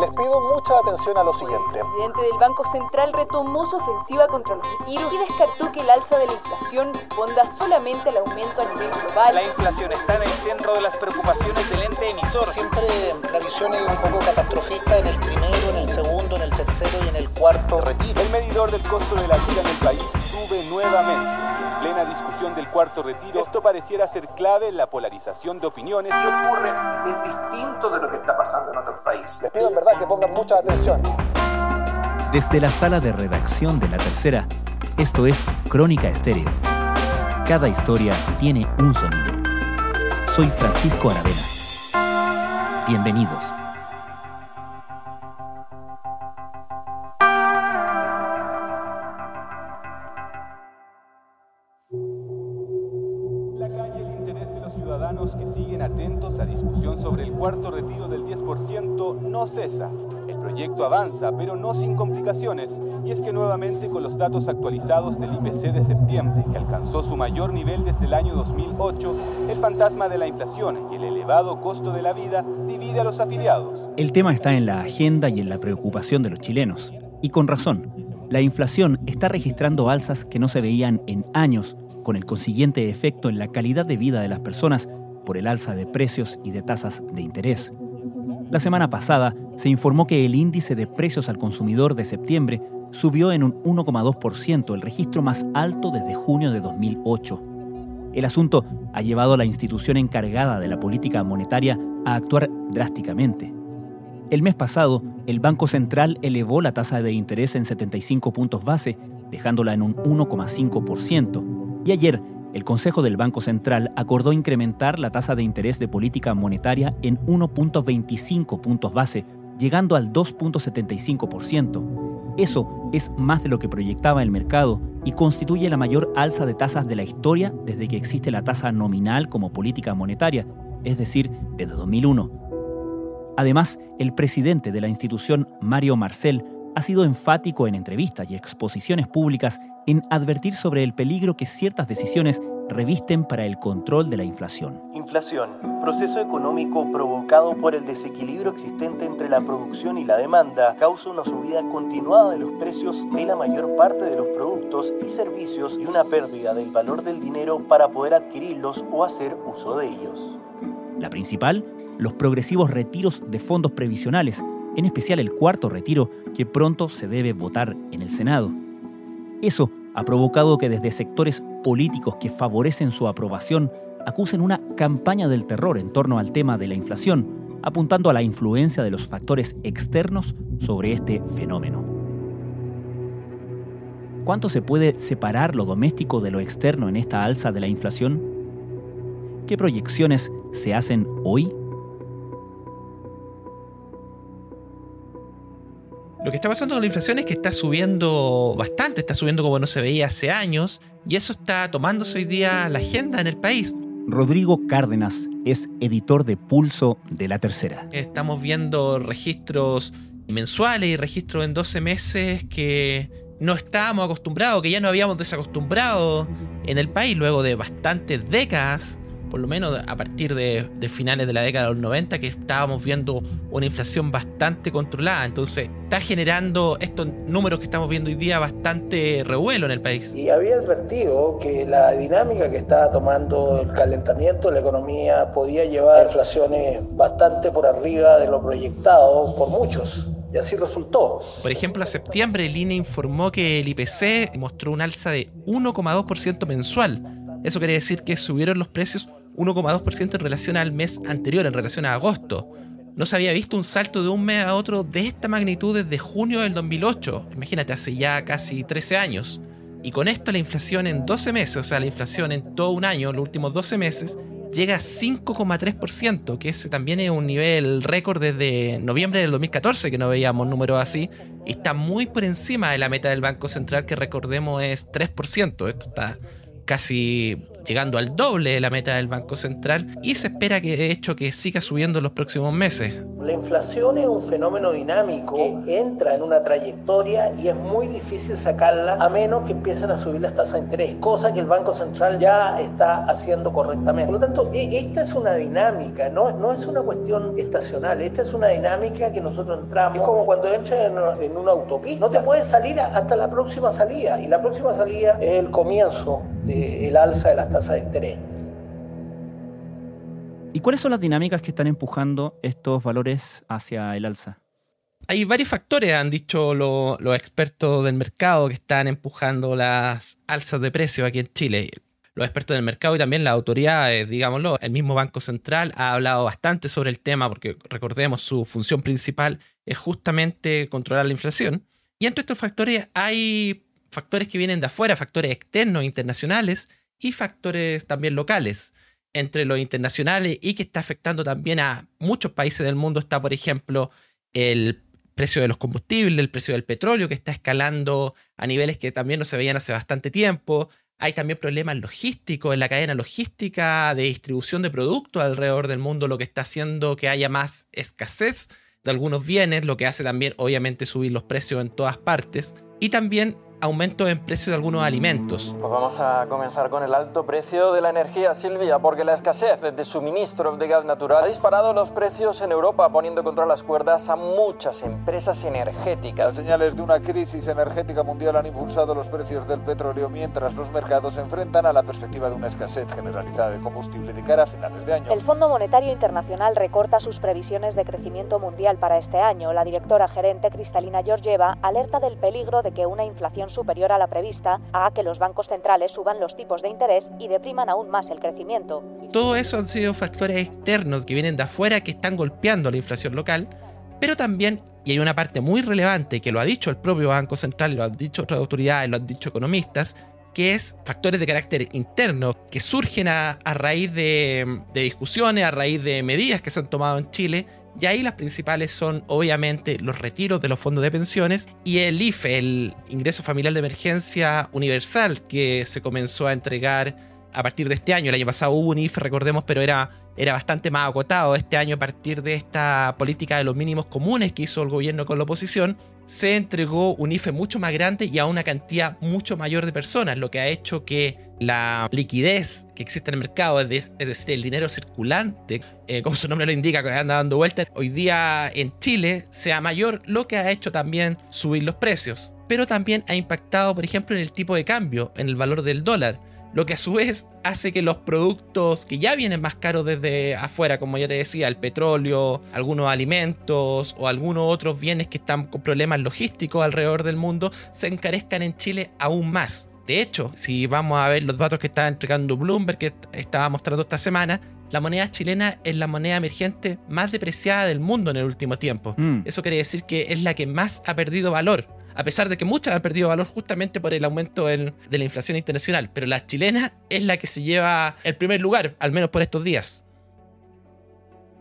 Les pido mucha atención a lo siguiente. El presidente del Banco Central retomó su ofensiva contra los retiros y descartó que el alza de la inflación responda solamente al aumento a nivel global. La inflación está en el centro de las preocupaciones del ente emisor. Siempre la visión es un poco catastrofista en el primero, en el segundo, en el tercero y en el cuarto retiro. El medidor del costo de la vida en el país sube nuevamente plena discusión del cuarto retiro, esto pareciera ser clave en la polarización de opiniones. Lo que ocurre es distinto de lo que está pasando en otros países. Les pido en verdad que pongan mucha atención. Desde la sala de redacción de La Tercera, esto es Crónica Estéreo. Cada historia tiene un sonido. Soy Francisco Aravena. Bienvenidos. Del IPC de septiembre, que alcanzó su mayor nivel desde el año 2008, el fantasma de la inflación y el elevado costo de la vida divide a los afiliados. El tema está en la agenda y en la preocupación de los chilenos. Y con razón, la inflación está registrando alzas que no se veían en años, con el consiguiente efecto en la calidad de vida de las personas por el alza de precios y de tasas de interés. La semana pasada se informó que el índice de precios al consumidor de septiembre subió en un 1,2%, el registro más alto desde junio de 2008. El asunto ha llevado a la institución encargada de la política monetaria a actuar drásticamente. El mes pasado, el Banco Central elevó la tasa de interés en 75 puntos base, dejándola en un 1,5%. Y ayer, el Consejo del Banco Central acordó incrementar la tasa de interés de política monetaria en 1.25 puntos base, llegando al 2.75%. Eso es más de lo que proyectaba el mercado y constituye la mayor alza de tasas de la historia desde que existe la tasa nominal como política monetaria, es decir, desde 2001. Además, el presidente de la institución, Mario Marcel, ha sido enfático en entrevistas y exposiciones públicas en advertir sobre el peligro que ciertas decisiones revisten para el control de la inflación. Inflación, proceso económico provocado por el desequilibrio existente entre la producción y la demanda, causa una subida continuada de los precios de la mayor parte de los productos y servicios y una pérdida del valor del dinero para poder adquirirlos o hacer uso de ellos. La principal, los progresivos retiros de fondos previsionales, en especial el cuarto retiro que pronto se debe votar en el Senado. Eso ha provocado que desde sectores políticos que favorecen su aprobación acusen una campaña del terror en torno al tema de la inflación, apuntando a la influencia de los factores externos sobre este fenómeno. ¿Cuánto se puede separar lo doméstico de lo externo en esta alza de la inflación? ¿Qué proyecciones se hacen hoy? Lo que está pasando con la inflación es que está subiendo bastante, está subiendo como no se veía hace años, y eso está tomándose hoy día la agenda en el país. Rodrigo Cárdenas es editor de Pulso de la Tercera. Estamos viendo registros mensuales y registros en 12 meses que no estábamos acostumbrados, que ya no habíamos desacostumbrado en el país luego de bastantes décadas por lo menos a partir de, finales de la década de los 90, que estábamos viendo una inflación bastante controlada. Entonces, está generando estos números que estamos viendo hoy día bastante revuelo en el país. Y había advertido que la dinámica que estaba tomando el calentamiento de la economía podía llevar a inflaciones bastante por arriba de lo proyectado por muchos. Y así resultó. Por ejemplo, a septiembre el INE informó que el IPC mostró un alza de 1,2% mensual. Eso quiere decir que subieron los precios 1,2% en relación al mes anterior, en relación a agosto. No se había visto un salto de un mes a otro de esta magnitud desde junio del 2008. Imagínate, hace ya casi 13 años. Y con esto la inflación en 12 meses, o sea, la inflación en todo un año, los últimos 12 meses, llega a 5,3%, que ese también es un nivel récord desde noviembre del 2014 que no veíamos números así, está muy por encima de la meta del Banco Central que recordemos es 3%. Esto está casi llegando al doble de la meta del Banco Central y se espera que de hecho que siga subiendo en los próximos meses. La inflación es un fenómeno dinámico que entra en una trayectoria y es muy difícil sacarla a menos que empiecen a subir las tasas de interés, cosa que el Banco Central ya está haciendo correctamente. Por lo tanto, e, esta es una dinámica, no, no es una cuestión estacional, esta es una dinámica que nosotros entramos, es como cuando entras en una, autopista, no te puedes salir hasta la próxima salida y la próxima salida es el comienzo del alza de las tasas de interés. ¿Y cuáles son las dinámicas que están empujando estos valores hacia el alza? Hay varios factores, han dicho los expertos del mercado, que están empujando las alzas de precios aquí en Chile. Los expertos del mercado y también las autoridades, digámoslo, el mismo Banco Central ha hablado bastante sobre el tema porque recordemos su función principal es justamente controlar la inflación. Y entre estos factores hay factores que vienen de afuera, factores externos, internacionales y factores también locales entre los internacionales y que está afectando también a muchos países del mundo está, por ejemplo, el precio de los combustibles, el precio del petróleo que está escalando a niveles que también no se veían hace bastante tiempo. Hay también problemas logísticos en la cadena logística de distribución de productos alrededor del mundo, lo que está haciendo que haya más escasez de algunos bienes, lo que hace también obviamente subir los precios en todas partes. Y también aumento en precio de algunos alimentos. Pues vamos a comenzar con el alto precio de la energía, Silvia, porque la escasez de suministros de gas natural ha disparado los precios en Europa, poniendo contra las cuerdas a muchas empresas energéticas. Las señales de una crisis energética mundial han impulsado los precios del petróleo mientras los mercados se enfrentan a la perspectiva de una escasez generalizada de combustible de cara a finales de año. El Fondo Monetario Internacional recorta sus previsiones de crecimiento mundial para este año. La directora gerente Cristalina Georgieva alerta del peligro de que una inflación superior a la prevista haga que los bancos centrales suban los tipos de interés y depriman aún más el crecimiento. Todo eso han sido factores externos que vienen de afuera que están golpeando la inflación local, pero también, y hay una parte muy relevante que lo ha dicho el propio Banco Central, lo han dicho otras autoridades, lo han dicho economistas, que es factores de carácter interno que surgen a, raíz de, de discusiones, a raíz de medidas que se han tomado en Chile y ahí las principales son obviamente los retiros de los fondos de pensiones y el IFE, el ingreso familiar de emergencia universal que se comenzó a entregar a partir de este año. El año pasado hubo un IFE, recordemos, pero era, era bastante más acotado. Este año, a partir de esta política de los mínimos comunes que hizo el gobierno con la oposición, se entregó un IFE mucho más grande y a una cantidad mucho mayor de personas, lo que ha hecho que la liquidez que existe en el mercado, es, decir, el dinero circulante, eh, como su nombre lo indica, que anda dando vueltas, hoy día en Chile sea mayor, lo que ha hecho también subir los precios. Pero también ha impactado, por ejemplo, en el tipo de cambio, en el valor del dólar lo que a su vez hace que los productos que ya vienen más caros desde afuera, como ya te decía, el petróleo, algunos alimentos o algunos otros bienes que están con problemas logísticos alrededor del mundo, se encarezcan en Chile aún más. De hecho, si vamos a ver los datos que está entregando Bloomberg, que estaba mostrando esta semana, la moneda chilena es la moneda emergente más depreciada del mundo en el último tiempo. Mm. Eso quiere decir que es la que más ha perdido valor, a pesar de que muchas han perdido valor justamente por el aumento de la inflación internacional. Pero la chilena es la que se lleva el primer lugar, al menos por estos días.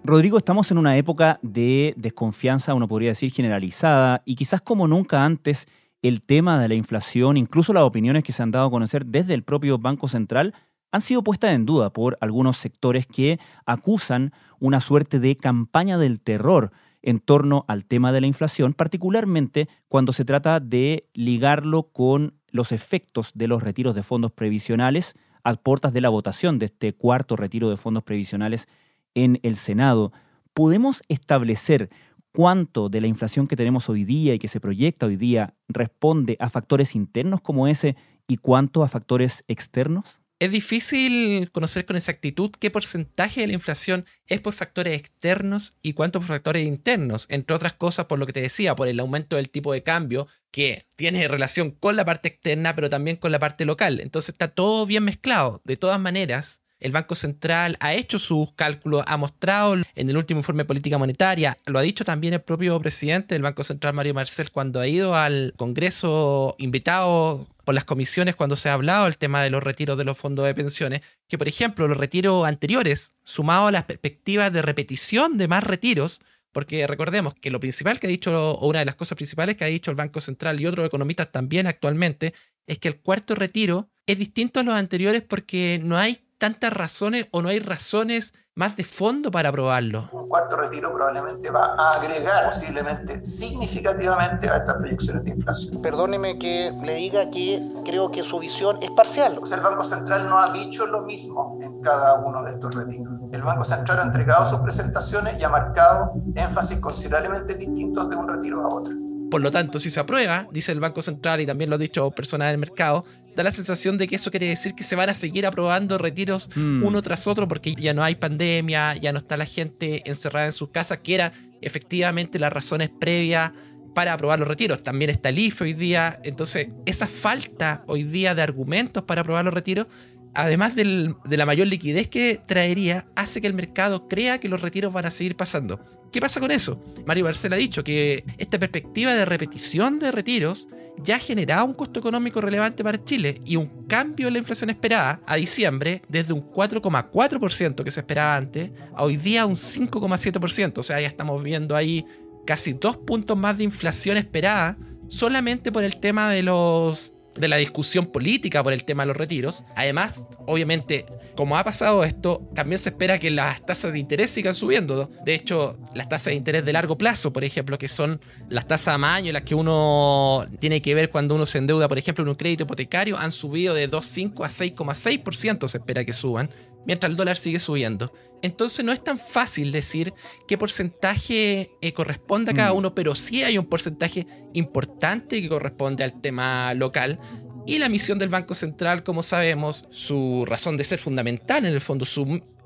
Rodrigo, estamos en una época de desconfianza, uno podría decir generalizada, y quizás como nunca antes el tema de la inflación, incluso las opiniones que se han dado a conocer desde el propio Banco Central, han sido puestas en duda por algunos sectores que acusan una suerte de campaña del terror en torno al tema de la inflación, particularmente cuando se trata de ligarlo con los efectos de los retiros de fondos previsionales a portas de la votación de este cuarto retiro de fondos previsionales en el Senado. ¿Podemos establecer cuánto de la inflación que tenemos hoy día y que se proyecta hoy día responde a factores internos como ese y cuánto a factores externos? Es difícil conocer con exactitud qué porcentaje de la inflación es por factores externos y cuánto por factores internos, entre otras cosas por lo que te decía, por el aumento del tipo de cambio que tiene relación con la parte externa pero también con la parte local. Entonces está todo bien mezclado. De todas maneras, el Banco Central ha hecho sus cálculos, ha mostrado en el último informe de política monetaria, lo ha dicho también el propio presidente del Banco Central, Mario Marcel, cuando ha ido al Congreso invitado por las comisiones cuando se ha hablado del tema de los retiros de los fondos de pensiones, que por ejemplo los retiros anteriores, sumados a las perspectivas de repetición de más retiros, Porque recordemos que lo principal que ha dicho, o una de las cosas principales que ha dicho el Banco Central y otros economistas también actualmente, es que el cuarto retiro es distinto a los anteriores porque no hay tantas razones o no hay razones más de fondo para aprobarlo. Un cuarto retiro probablemente va a agregar posiblemente significativamente a estas proyecciones de inflación. Perdóneme que le diga que creo que su visión es parcial. el Banco Central no ha dicho lo mismo en cada uno de estos retiros. El Banco Central ha entregado sus presentaciones y ha marcado énfasis considerablemente distintos de un retiro a otro. Por lo tanto, si se aprueba, dice el Banco Central y también lo ha dicho personas del mercado, da la sensación de que eso quiere decir que se van a seguir aprobando retiros mm. uno tras otro porque ya no hay pandemia, ya no está la gente encerrada en sus casas, que era efectivamente las razones previas para aprobar los retiros. También está el IFE hoy día. Entonces, esa falta hoy día de argumentos para aprobar los retiros, además de la mayor liquidez que traería, hace que el mercado crea que los retiros van a seguir pasando. ¿Qué pasa con eso? Mario Barcel ha dicho que esta perspectiva de repetición de retiros ya generaba un costo económico relevante para Chile y un cambio en la inflación esperada a diciembre desde un 4,4% que se esperaba antes a hoy día un 5,7%. O sea, ya estamos viendo ahí casi dos puntos más de inflación esperada solamente por el tema de los de la discusión política por el tema de los retiros. Además, obviamente, como ha pasado esto, también se espera que las tasas de interés sigan subiendo. De hecho, las tasas de interés de largo plazo, por ejemplo, que son las tasas a más año, las que uno tiene que ver cuando uno se endeuda, por ejemplo, en un crédito hipotecario, han subido de 2,5 a 6,6%, se espera que suban, mientras el dólar sigue subiendo. Entonces no es tan fácil decir qué porcentaje eh, corresponde a cada mm. uno, pero sí hay un porcentaje importante que corresponde al tema local. Y la misión del Banco Central, como sabemos, su razón de ser fundamental en el fondo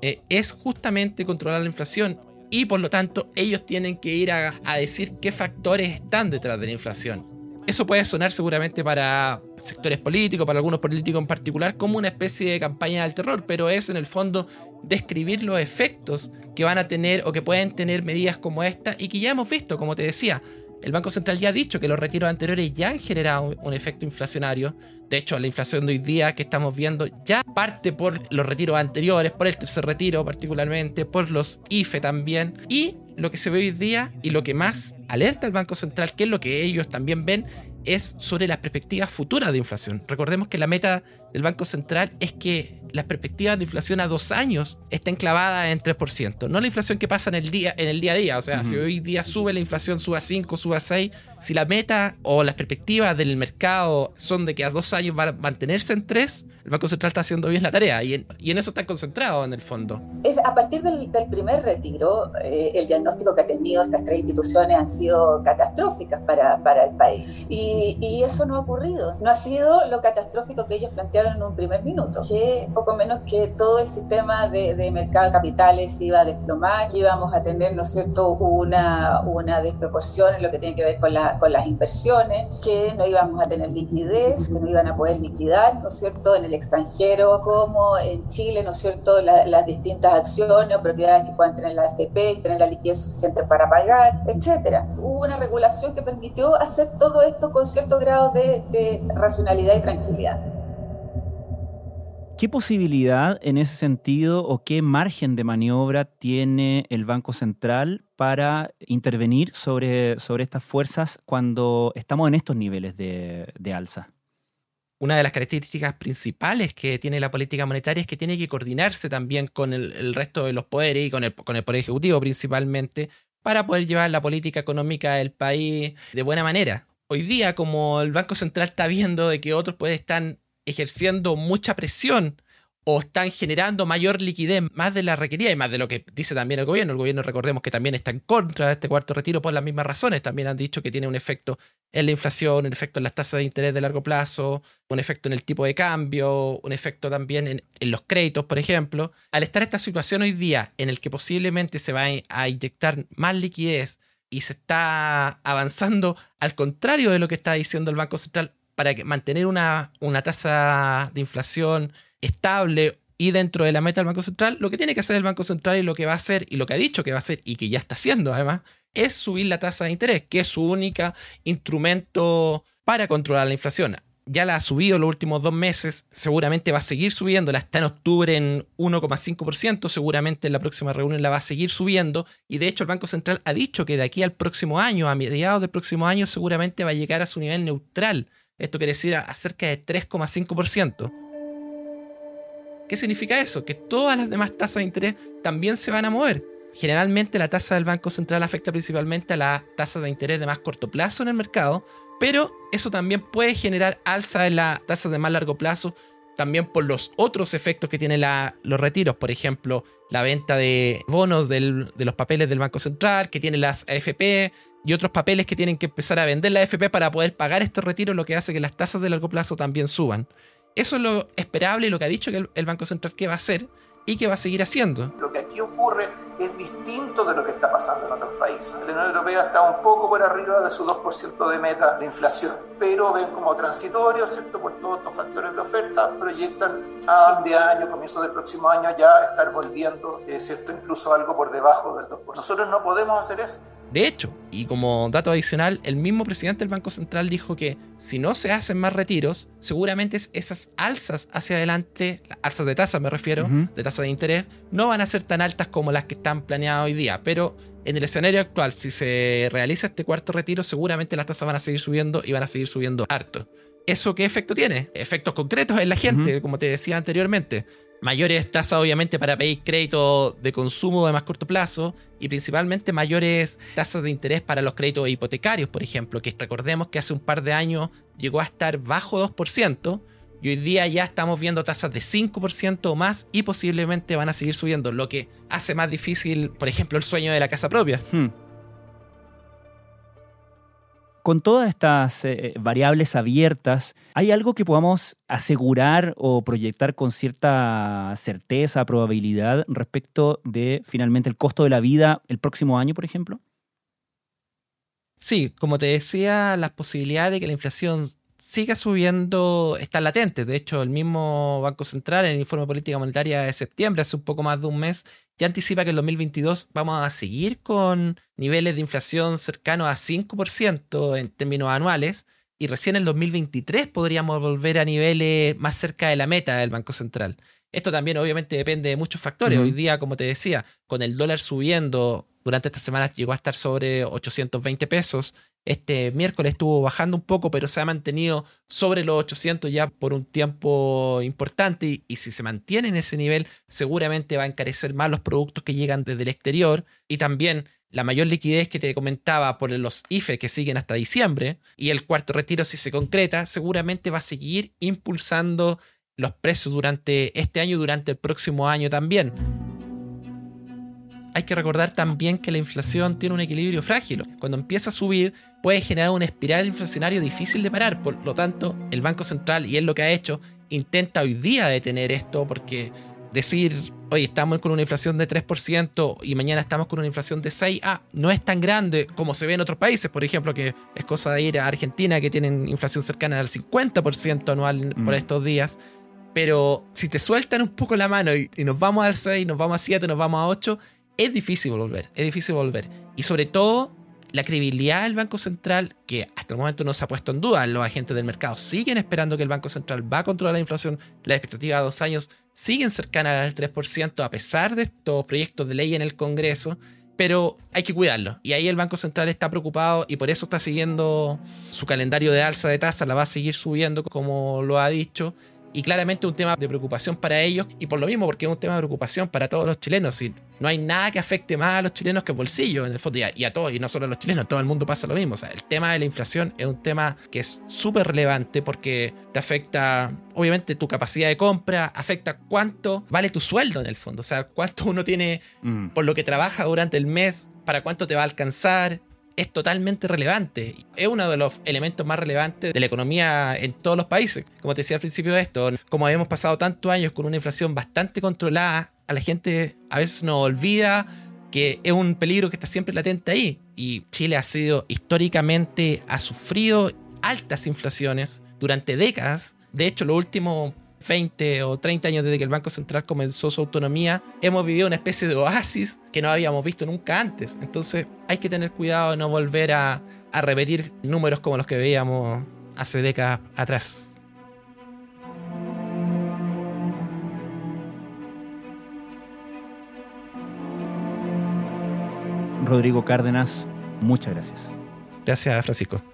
eh, es justamente controlar la inflación. Y por lo tanto, ellos tienen que ir a decir qué factores están detrás de la inflación. Eso puede sonar seguramente para sectores políticos, para algunos políticos en particular, como una especie de campaña del terror, pero es en el fondo describir los efectos que van a tener o que pueden tener medidas como esta y que ya hemos visto, como te decía. El Banco Central ya ha dicho que los retiros anteriores ya han generado un efecto inflacionario. De hecho, la inflación de hoy día que estamos viendo ya parte por los retiros anteriores, por el tercer retiro particularmente, por los IFE también. Y lo que se ve hoy día y lo que más alerta al Banco Central, que es lo que ellos también ven, es sobre las perspectivas futuras de inflación. Recordemos que la meta del Banco Central es que las perspectivas de inflación a dos años estén clavadas en 3%. No la inflación que pasa en el día, en el día a día. O sea, si hoy día sube la inflación, sube a 5, sube a 6. Si la meta o las perspectivas del mercado son de que a dos años va a mantenerse en 3, el Banco Central está haciendo bien la tarea y en, eso está concentrado en el fondo. Es, a partir del, primer retiro, eh, el diagnóstico que ha tenido estas tres instituciones han sido catastróficas para, para el país. Y, y eso no ha ocurrido. No ha sido lo catastrófico que ellos plantearon en un primer minuto, que poco menos que todo el sistema de, de mercado de capitales iba a desplomar, que íbamos a tener, ¿no es cierto?, una, una desproporción en lo que tiene que ver con, la, con las inversiones, que no íbamos a tener liquidez, que no iban a poder liquidar, ¿no es cierto?, en el extranjero como en Chile, ¿no es cierto?, las distintas acciones o propiedades que puedan tener la AFP y tener la liquidez suficiente para pagar, etcétera. Hubo una regulación que permitió hacer todo esto con cierto grado de, de racionalidad y tranquilidad. ¿Qué posibilidad en ese sentido o qué margen de maniobra tiene el Banco Central para intervenir sobre, sobre estas fuerzas cuando estamos en estos niveles de, alza? Una de las características principales que tiene la política monetaria es que tiene que coordinarse también con el, resto de los poderes y con el, con el Poder Ejecutivo principalmente para poder llevar la política económica del país de buena manera. Hoy día, como el Banco Central está viendo de que otros pueden estar ejerciendo mucha presión o están generando mayor liquidez más de la requerida y más de lo que dice también el gobierno. El gobierno recordemos que también está en contra de este cuarto retiro por las mismas razones. También han dicho que tiene un efecto en la inflación, un efecto en las tasas de interés de largo plazo, un efecto en el tipo de cambio, un efecto también en, en los créditos, por ejemplo. Al estar esta situación hoy día en el que posiblemente se va a inyectar más liquidez y se está avanzando al contrario de lo que está diciendo el Banco Central para mantener una, una tasa de inflación estable y dentro de la meta del Banco Central, lo que tiene que hacer el Banco Central y lo que va a hacer y lo que ha dicho que va a hacer y que ya está haciendo además, es subir la tasa de interés, que es su único instrumento para controlar la inflación. ya la ha subido los últimos dos meses, seguramente va a seguir subiendo, está en octubre en 1,5%, seguramente en la próxima reunión la va a seguir subiendo, y de hecho el Banco Central ha dicho que de aquí al próximo año, a mediados del próximo año, seguramente va a llegar a su nivel neutral. Esto quiere decir a cerca de 3,5%. ¿Qué significa eso? Que todas las demás tasas de interés también se van a mover. Generalmente la tasa del Banco Central afecta principalmente a las tasas de interés de más corto plazo en el mercado, pero eso también puede generar alza en las tasas de más largo plazo, también por los otros efectos que tienen los retiros, por ejemplo, la venta de bonos de los papeles del Banco Central, que tienen las AFP y otros papeles que tienen que empezar a vender la AFP para poder pagar estos retiros, lo que hace que las tasas de largo plazo también suban. Eso es lo esperable y lo que ha dicho que el Banco Central que va a hacer y que va a seguir haciendo. Lo que aquí ocurre es distinto de lo que está pasando en otros países. La Unión Europea está un poco por arriba de su 2% de meta de inflación, pero ven como transitorio, ¿cierto? Por todos estos factores de oferta, proyectan a fin de año, comienzo del próximo año ya estar volviendo, eh, ¿cierto? Incluso algo por debajo del 2%. Nosotros no podemos hacer eso. De hecho, y como dato adicional, el mismo presidente del Banco Central dijo que si no se hacen más retiros, seguramente esas alzas hacia adelante, alzas de tasa me refiero, de tasa de interés, no van a ser tan altas como las que están planeadas hoy día. Pero en el escenario actual, si se realiza este cuarto retiro, seguramente las tasas van a seguir subiendo y van a seguir subiendo harto. ¿Eso qué efecto tiene? Efectos concretos en la gente, como te decía anteriormente mayores tasas obviamente para pedir crédito de consumo de más corto plazo y principalmente mayores tasas de interés para los créditos hipotecarios, por ejemplo, que recordemos que hace un par de años llegó a estar bajo 2% y hoy día ya estamos viendo tasas de 5% o más y posiblemente van a seguir subiendo, lo que hace más difícil, por ejemplo, el sueño de la casa propia. Hmm. Con todas estas eh, variables abiertas, ¿hay algo que podamos asegurar o proyectar con cierta certeza, probabilidad respecto de finalmente el costo de la vida el próximo año, por ejemplo? Sí, como te decía, las posibilidades de que la inflación siga subiendo están latentes. De hecho, el mismo Banco Central en el informe de política monetaria de septiembre, hace un poco más de un mes, ya anticipa que en 2022 vamos a seguir con niveles de inflación cercanos a 5% en términos anuales y recién en 2023 podríamos volver a niveles más cerca de la meta del Banco Central. Esto también obviamente depende de muchos factores. Hoy día, como te decía, con el dólar subiendo, durante esta semana llegó a estar sobre 820 pesos este miércoles estuvo bajando un poco, pero se ha mantenido sobre los 800 ya por un tiempo importante y, si se mantiene en ese nivel, seguramente va a encarecer más los productos que llegan desde el exterior y también la mayor liquidez que te comentaba por los IFE que siguen hasta diciembre y el cuarto retiro si se concreta, seguramente va a seguir impulsando los precios durante este año y durante el próximo año también hay que recordar también que la inflación tiene un equilibrio frágil. Cuando empieza a subir, puede generar una espiral inflacionaria difícil de parar. Por lo tanto, el Banco Central, y es lo que ha hecho, intenta hoy día detener esto porque decir, oye, estamos con una inflación de 3% y mañana estamos con una inflación de 6%, ah, no es tan grande como se ve en otros países, por ejemplo, que es cosa de ir a Argentina que tienen inflación cercana al 50% anual por mm. estos días. Pero si te sueltan un poco la mano y, y, nos vamos al 6, nos vamos a 7, nos vamos a 8, es difícil volver, es difícil volver. Y sobre todo, la credibilidad del Banco Central, que hasta el momento no se ha puesto en duda, los agentes del mercado siguen esperando que el Banco Central va a controlar la inflación, la expectativa de dos años siguen cercanas al 3% a pesar de estos proyectos de ley en el Congreso, pero hay que cuidarlo. Y ahí el Banco Central está preocupado y por eso está siguiendo su calendario de alza de tasa, la va a seguir subiendo como lo ha dicho y claramente un tema de preocupación para ellos y por lo mismo porque es un tema de preocupación para todos los chilenos. Y no hay nada que afecte más a los chilenos que el bolsillo en el fondo y a, todos, y no solo a los chilenos, todo el mundo pasa lo mismo. O sea, el tema de la inflación es un tema que es súper relevante porque te afecta obviamente tu capacidad de compra, afecta cuánto vale tu sueldo en el fondo, o sea, cuánto uno tiene mm. por lo que trabaja durante el mes, para cuánto te va a alcanzar, es totalmente relevante. Es uno de los elementos más relevantes de la economía en todos los países. Como te decía al principio de esto, como hemos pasado tantos años con una inflación bastante controlada, a la gente a veces nos olvida que es un peligro que está siempre latente ahí. Y Chile ha sido históricamente, ha sufrido altas inflaciones durante décadas. De hecho, lo último 20 o 30 años desde que el Banco Central comenzó su autonomía, hemos vivido una especie de oasis que no habíamos visto nunca antes. Entonces hay que tener cuidado de no volver a, a repetir números como los que veíamos hace décadas atrás. Rodrigo Cárdenas, muchas gracias. Gracias, Francisco.